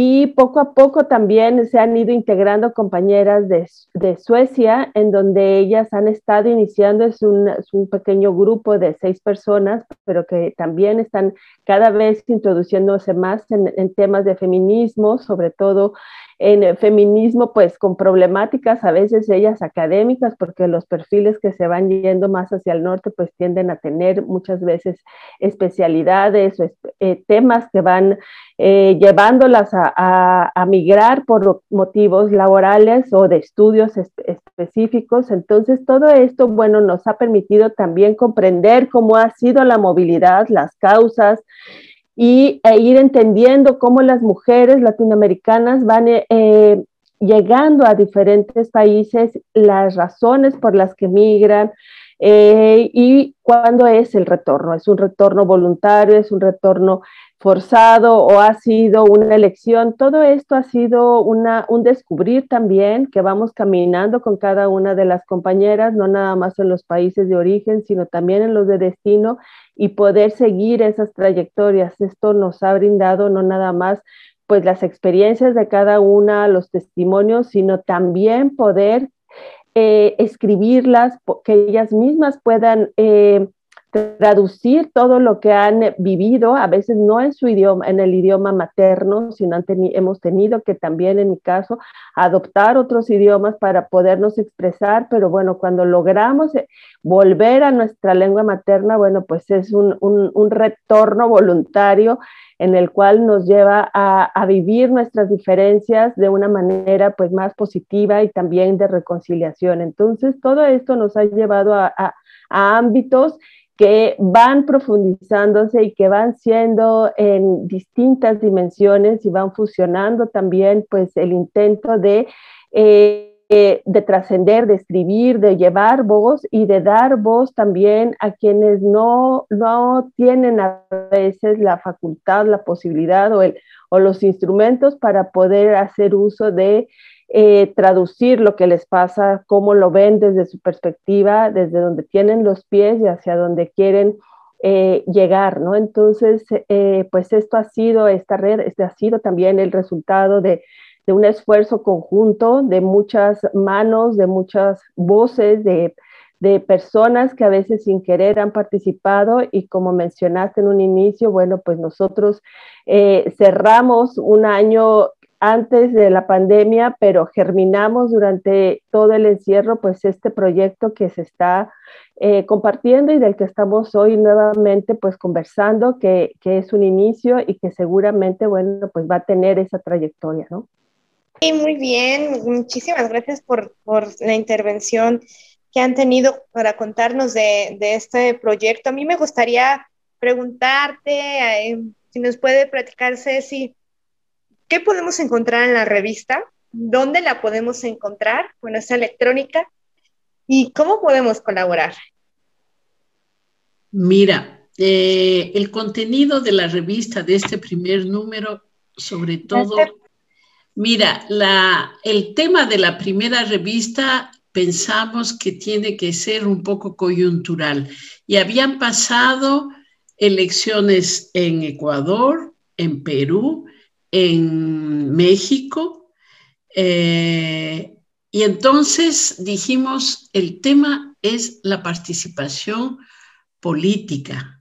y poco a poco también se han ido integrando compañeras de, Suecia, en donde ellas han estado iniciando, es un, pequeño grupo de seis personas, pero que también están cada vez introduciéndose más en temas de feminismo, sobre todo en el feminismo, pues con problemáticas a veces ellas académicas, porque los perfiles que se van yendo más hacia el norte, pues tienden a tener muchas veces especialidades o eh, temas que van eh, llevándolas a, a, migrar por motivos laborales o de estudios específicos. Entonces, todo esto, bueno, nos ha permitido también comprender cómo ha sido la movilidad, las causas, y e ir entendiendo cómo las mujeres latinoamericanas van eh, eh, llegando a diferentes países, las razones por las que migran eh, y cuándo es el retorno. ¿Es un retorno voluntario? ¿Es un retorno forzado o ha sido una elección? Todo esto ha sido un descubrir también que vamos caminando con cada una de las compañeras, no nada más en los países de origen, sino también en los de destino y poder seguir esas trayectorias. Esto nos ha brindado no nada más pues las experiencias de cada una, los testimonios, sino también poder eh, escribirlas, que ellas mismas puedan eh, traducir todo lo que han vivido, a veces no en su idioma, en el idioma materno, sino hemos tenido que también, en mi caso, adoptar otros idiomas para podernos expresar, pero bueno, cuando logramos eh, volver a nuestra lengua materna, bueno, pues es un, un, retorno voluntario en el cual nos lleva a, a, vivir nuestras diferencias de una manera pues más positiva y también de reconciliación. Entonces, todo esto nos ha llevado a, a, a ámbitos que van profundizándose y que van siendo en distintas dimensiones y van fusionando también pues el intento de, eh, de trascender, de escribir, de llevar voz y de dar voz también a quienes no, no tienen a veces la facultad, la posibilidad o, el, o los instrumentos para poder hacer uso de eh, traducir lo que les pasa, cómo lo ven desde su perspectiva, desde donde tienen los pies y hacia donde quieren eh, llegar, ¿no? Entonces, eh, pues esto ha sido, esta red, este ha sido también el resultado de, de, un esfuerzo conjunto, de muchas manos, de muchas voces, de, de personas que a veces sin querer han participado y como mencionaste en un inicio, bueno, pues nosotros cerramos un año antes de la pandemia, pero germinamos durante todo el encierro, pues este proyecto que se está eh, compartiendo y del que estamos hoy nuevamente pues conversando, que, que, es un inicio y que seguramente, bueno, pues va a tener esa trayectoria, ¿no? Sí, muy bien, muchísimas gracias por, por la intervención que han tenido para contarnos de, de este proyecto. A mí me gustaría preguntarte, eh, si nos puede platicar, Ceci, ¿Qué podemos encontrar en la revista? ¿Dónde la podemos encontrar? Bueno, es electrónica. ¿Y cómo podemos colaborar? Mira, eh, el contenido de la revista de este primer número, sobre todo, mira, la, el tema de la primera revista pensamos que tiene que ser un poco coyuntural. Y habían pasado elecciones en Ecuador, en Perú, en México. Eh, y entonces dijimos, el tema es la participación política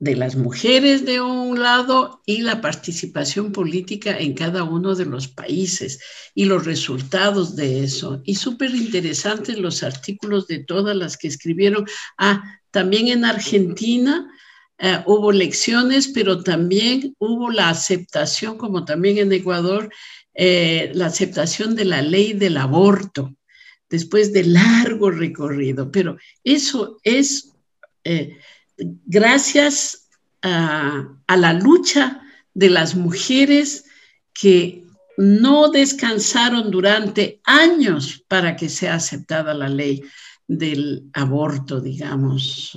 de las mujeres de un lado y la participación política en cada uno de los países y los resultados de eso. Y súper interesantes los artículos de todas las que escribieron. Ah, también en Argentina eh, hubo lecciones, pero también hubo la aceptación, como también en Ecuador, eh, la aceptación de la ley del aborto después de largo recorrido. Pero eso es eh, gracias a, a la lucha de las mujeres que no descansaron durante años para que sea aceptada la ley del aborto, digamos,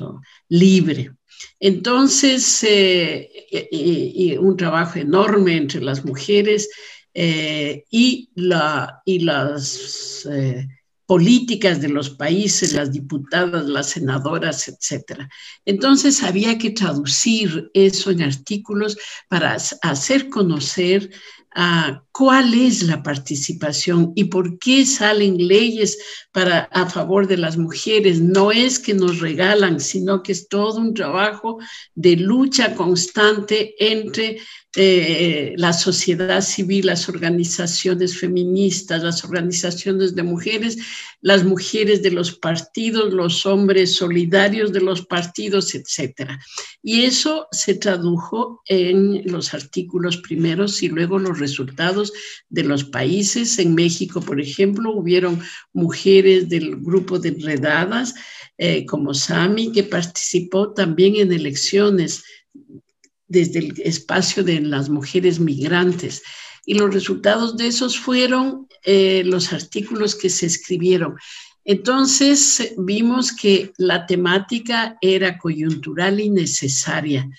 libre. Entonces, eh, y, un trabajo enorme entre las mujeres eh, y, la, y, las eh, políticas de los países, las diputadas, las senadoras, etc. Entonces, había que traducir eso en artículos para hacer conocer cuál es la participación y por qué salen leyes para, a favor de las mujeres. No es que nos regalan, sino que es todo un trabajo de lucha constante entre eh, la sociedad civil, las organizaciones feministas, las organizaciones de mujeres, las mujeres de los partidos, los hombres solidarios de los partidos, etc. Y eso se tradujo en los artículos primeros y luego los resultados de los países. En México, por ejemplo, hubieron mujeres del grupo de enredadas, eh, como Sami, que participó también en elecciones desde el espacio de las mujeres migrantes. Y los resultados de esos fueron eh, los artículos que se escribieron. Entonces vimos que la temática era coyuntural y necesaria.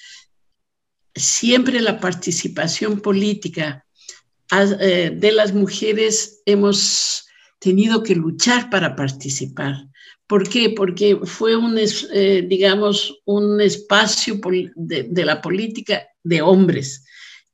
Siempre la participación política eh, de las mujeres hemos tenido que luchar para participar. ¿Por qué? Porque fue un, eh, digamos, un espacio de, la política de hombres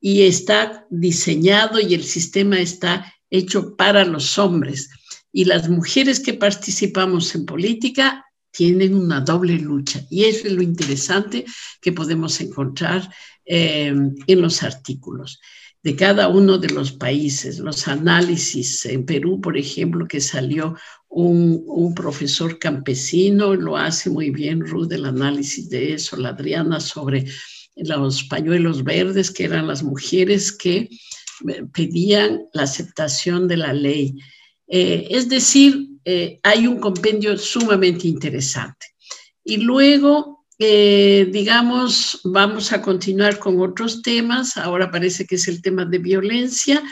y está diseñado y el sistema está hecho para los hombres. Y las mujeres que participamos en política tienen una doble lucha. Y eso es lo interesante que podemos encontrar eh, en los artículos de cada uno de los países, los análisis. En Perú, por ejemplo, que salió un, profesor campesino, lo hace muy bien Ruth, el análisis de eso, la Adriana, sobre los pañuelos verdes, que eran las mujeres que eh, pedían la aceptación de la ley. Eh, es decir, eh, hay un compendio sumamente interesante. Y luego, eh, digamos, vamos a continuar con otros temas. Ahora parece que es el tema de violencia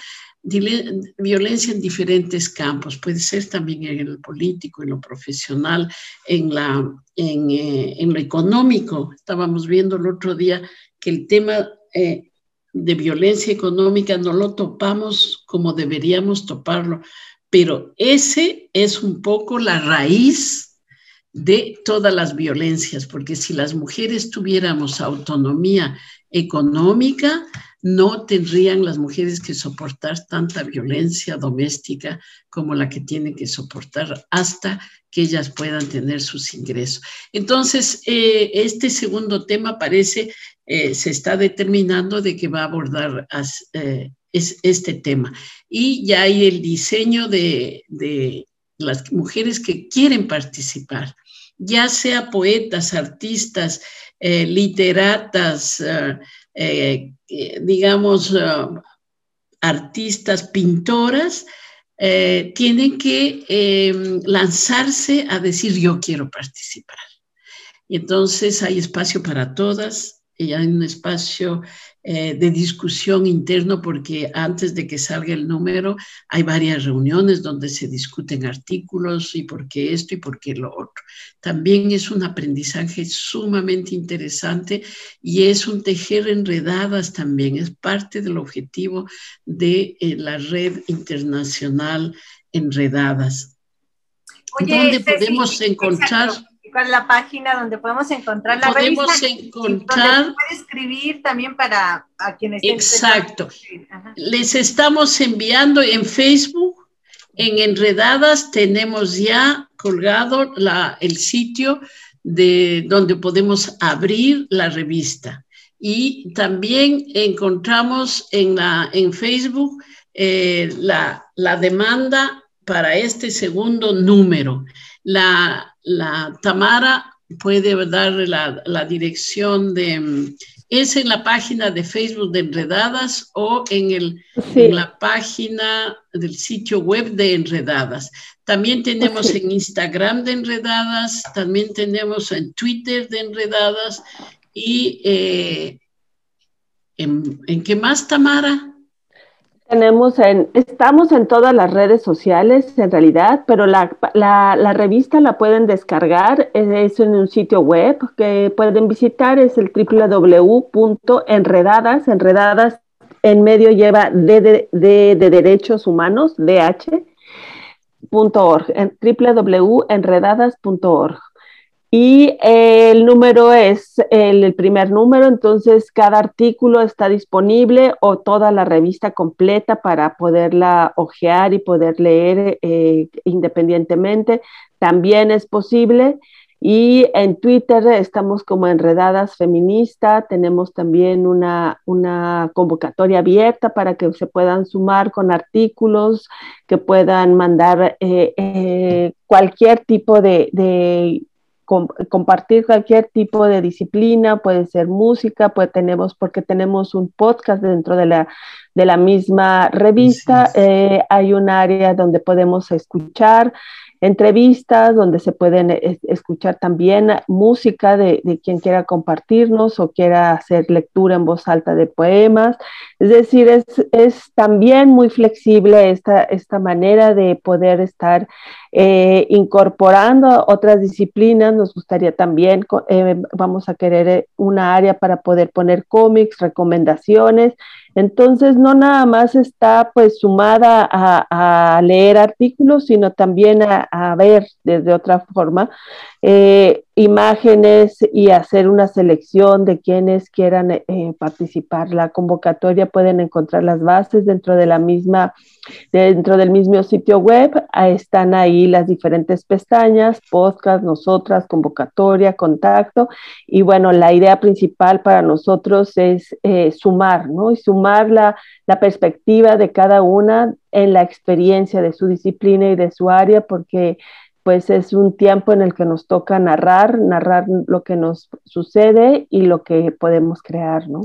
violencia en diferentes campos, puede ser también en el político, en lo profesional, en, la, en, eh, en lo económico. Estábamos viendo el otro día que el tema eh, de violencia económica no lo topamos como deberíamos toparlo, pero ese es un poco la raíz de todas las violencias, porque si las mujeres tuviéramos autonomía económica, no tendrían las mujeres que soportar tanta violencia doméstica como la que tienen que soportar hasta que ellas puedan tener sus ingresos. Entonces, eh, este segundo tema parece, eh, se está determinando de que va a abordar eh, este tema. Y ya hay el diseño de, de las mujeres que quieren participar, ya sea poetas, artistas, literatas, eh, eh, digamos, eh, artistas, pintoras, tienen que lanzarse a decir yo quiero participar. Y entonces hay espacio para todas, y hay un espacio eh, de discusión interno porque antes de que salga el número hay varias reuniones donde se discuten artículos y por qué esto y por qué lo otro. También es un aprendizaje sumamente interesante y es un tejer enredadas también, es parte del objetivo de eh, la red internacional Enredadas. ¿Dónde podemos encontrar la página donde podemos encontrar la podemos encontrar donde puede escribir también para a quienes exacto. les estamos enviando en Facebook en Enredadas tenemos ya colgado la, el sitio de donde podemos abrir la revista. Y también encontramos en, la, en Facebook eh, la, la demanda para este segundo número. La, la Tamara puede dar la, dirección de, es en la página de Facebook de Enredadas o en, el, la página del sitio web de Enredadas. También tenemos en Instagram de Enredadas, también tenemos en Twitter de Enredadas y eh, ¿en, ¿en qué más, Tamara? Tenemos en, estamos en todas las redes sociales en realidad, pero la, revista la pueden descargar, es en un sitio web que pueden visitar, es el www.enredadas, enredadas en medio lleva D de, de, de derechos humanos, DH.org, www.enredadas.org. Y el número es el, primer número, entonces cada artículo está disponible o toda la revista completa para poderla ojear y poder leer eh, independientemente. También es posible. Y en Twitter estamos como Enredadas Feminista, tenemos también una, convocatoria abierta para que se puedan sumar con artículos, que puedan mandar eh, eh, cualquier tipo de compartir cualquier tipo de disciplina, puede ser música, pues tenemos, porque tenemos un podcast dentro de la, de la misma revista, eh, hay un área donde podemos escuchar entrevistas donde se pueden eh, escuchar también música de, quien quiera compartirnos o quiera hacer lectura en voz alta de poemas. Es decir, es, también muy flexible esta, esta manera de poder estar eh, incorporando otras disciplinas. Nos gustaría también, eh, vamos a querer una área para poder poner cómics, recomendaciones entonces, no nada más está pues sumada a, leer artículos, sino también a, ver desde otra forma eh, imágenes y hacer una selección de quienes quieran eh, participar. La convocatoria pueden encontrar las bases dentro de la misma Dentro del mismo sitio web están ahí las diferentes pestañas, podcast, nosotras, convocatoria, contacto. Y bueno, la idea principal para nosotros es eh, sumar, ¿no? Y sumar la, la perspectiva de cada una en la experiencia de su disciplina y de su área, porque pues es un tiempo en el que nos toca narrar, narrar lo que nos sucede y lo que podemos crear, ¿no?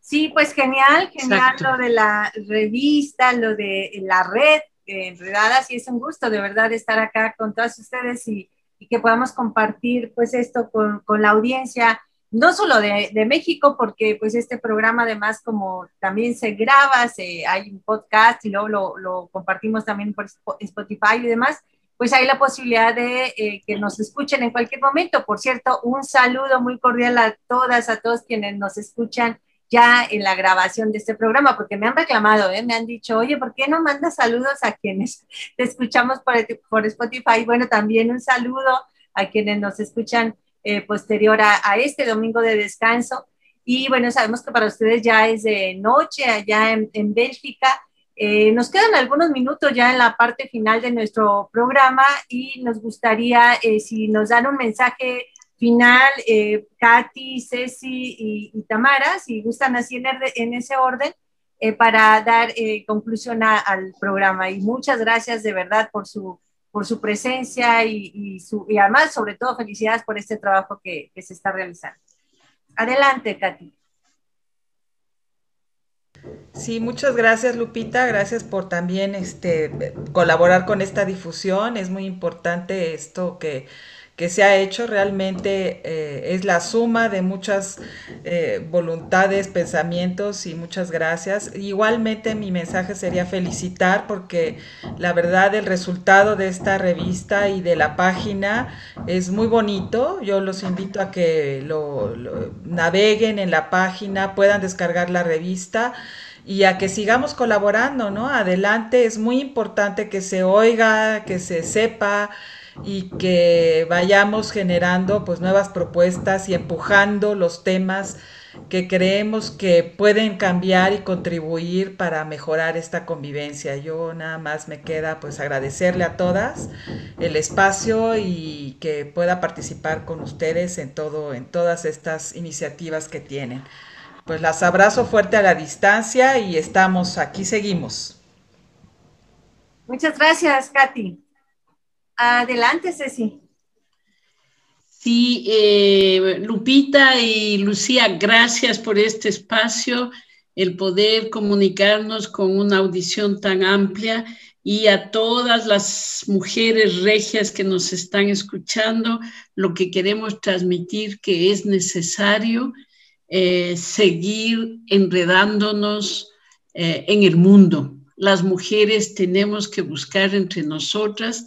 Sí, pues genial, genial lo de la revista, lo de la red Enredadas y es un gusto de verdad estar acá con todas ustedes y y que podamos compartir pues esto con, con la audiencia, no solo de, de, México, porque pues este programa además como también se graba, se, hay un podcast y luego lo, lo compartimos también por Spotify y demás, pues hay la posibilidad de eh, que nos escuchen en cualquier momento. Por cierto, un saludo muy cordial a todas, a todos quienes nos escuchan ya en la grabación de este programa, porque me han reclamado, ¿eh? me han dicho, oye, ¿por qué no mandas saludos a quienes te escuchamos por, por Spotify? Bueno, también un saludo a quienes nos escuchan eh, posterior a, a, este domingo de descanso. Y bueno, sabemos que para ustedes ya es de noche allá en, en Bélgica. Eh, nos quedan algunos minutos ya en la parte final de nuestro programa y nos gustaría eh, si nos dan un mensaje final, eh, Katy, Ceci y, y, Tamara, si gustan así en, en ese orden, eh, para dar eh, conclusión a, al programa. Y muchas gracias de verdad por su, por su presencia y, y, su, y además, sobre todo, felicidades por este trabajo que, que se está realizando. Adelante, Katy. Sí, muchas gracias Lupita, gracias por también este, colaborar con esta difusión. Es muy importante esto que que se ha hecho realmente eh, es la suma de muchas eh, voluntades, pensamientos y muchas gracias. Igualmente mi mensaje sería felicitar porque la verdad el resultado de esta revista y de la página es muy bonito. Yo los invito a que lo, lo naveguen en la página, puedan descargar la revista y a que sigamos colaborando, ¿no? Adelante, es muy importante que se oiga, que se sepa, y que vayamos generando pues nuevas propuestas y empujando los temas que creemos que pueden cambiar y contribuir para mejorar esta convivencia. Yo nada más me queda pues agradecerle a todas el espacio y que pueda participar con ustedes en todo en todas estas iniciativas que tienen. Pues las abrazo fuerte a la distancia y estamos aquí seguimos. Muchas gracias, Katy. Adelante, Ceci. Sí, eh, Lupita y Lucía, gracias por este espacio, el poder comunicarnos con una audición tan amplia y a todas las mujeres regias que nos están escuchando, lo que queremos transmitir que es necesario eh, seguir enredándonos eh, en el mundo. Las mujeres tenemos que buscar entre nosotras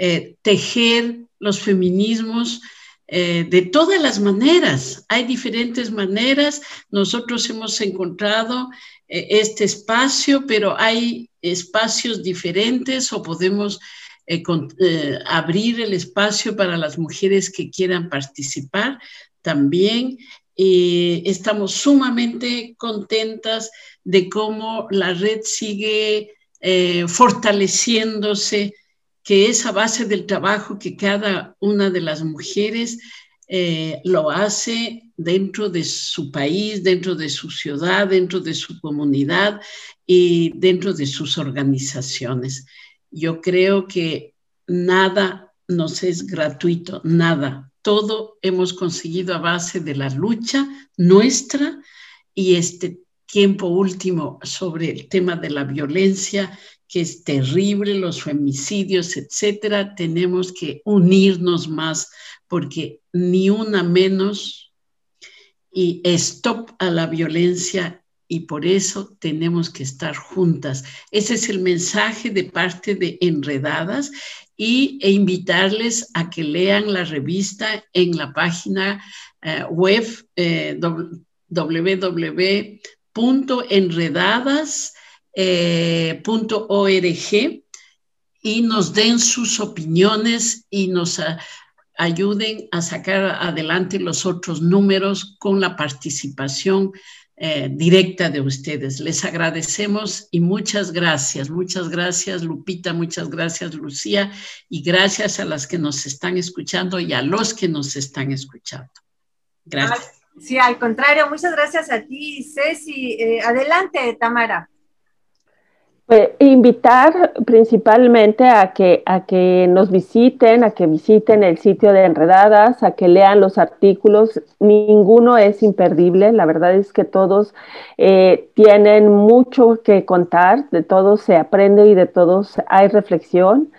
eh, tejer los feminismos eh, de todas las maneras. Hay diferentes maneras. Nosotros hemos encontrado eh, este espacio, pero hay espacios diferentes o podemos abrir el espacio para las mujeres que quieran participar también. estamos sumamente contentas de cómo la red sigue fortaleciéndose que es a base del trabajo que cada una de las mujeres eh, lo hace dentro de su país, dentro de su ciudad, dentro de su comunidad y dentro de sus organizaciones. Yo creo que nada nos es gratuito, nada. Todo hemos conseguido a base de la lucha nuestra y este tiempo último sobre el tema de la violencia que es terrible, los femicidios, etcétera, tenemos que unirnos más porque ni una menos y stop a la violencia y por eso tenemos que estar juntas. Ese es el mensaje de parte de Enredadas y e invitarles a que lean la revista en la página uh, web eh, www.enredadas.com eh, .org y nos den sus opiniones y nos ayuden a sacar adelante los otros números con la participación eh, directa de ustedes. Les agradecemos y muchas gracias. Muchas gracias, Lupita, muchas gracias, Lucía, y gracias a las que nos están escuchando y a los que nos están escuchando. Gracias. Sí, al contrario, muchas gracias a ti, Ceci. Eh, adelante, Tamara. Pues, invitar principalmente a que, a que nos visiten, a que visiten el sitio de Enredadas, a que lean los artículos. Ninguno es imperdible. La verdad es que todos eh, tienen mucho que contar, de todos se aprende y de todos hay reflexión.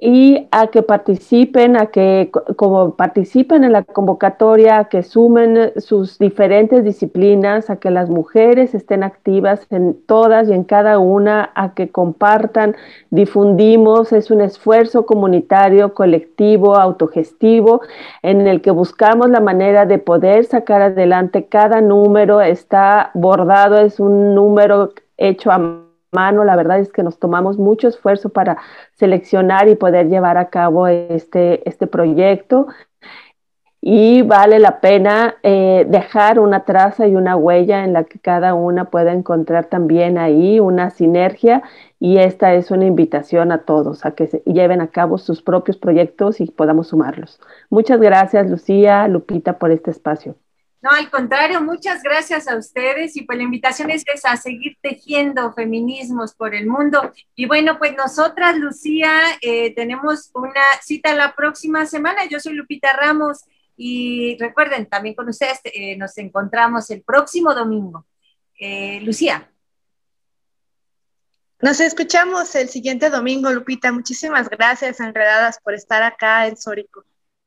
Y a que participen, a que como participen en la convocatoria, a que sumen sus diferentes disciplinas, a que las mujeres estén activas en todas y en cada una, a que compartan, difundimos, es un esfuerzo comunitario, colectivo, autogestivo, en el que buscamos la manera de poder sacar adelante cada número, está bordado, es un número hecho a mano. La verdad es que nos tomamos mucho esfuerzo para seleccionar y poder llevar a cabo este, este proyecto. Y vale la pena eh, dejar una traza y una huella en la que cada una pueda encontrar también ahí una sinergia. Y esta es una invitación a todos a que se lleven a cabo sus propios proyectos y podamos sumarlos. Muchas gracias, Lucía, Lupita, por este espacio. No, al contrario, muchas gracias a ustedes y pues la invitación es a seguir tejiendo feminismos por el mundo. Y bueno, pues nosotras, Lucía, eh, tenemos una cita la próxima semana. Yo soy Lupita Ramos y recuerden, también con ustedes eh, nos encontramos el próximo domingo. Eh, Lucía. Nos escuchamos el siguiente domingo, Lupita. Muchísimas gracias, Enredadas, por estar acá en Sórico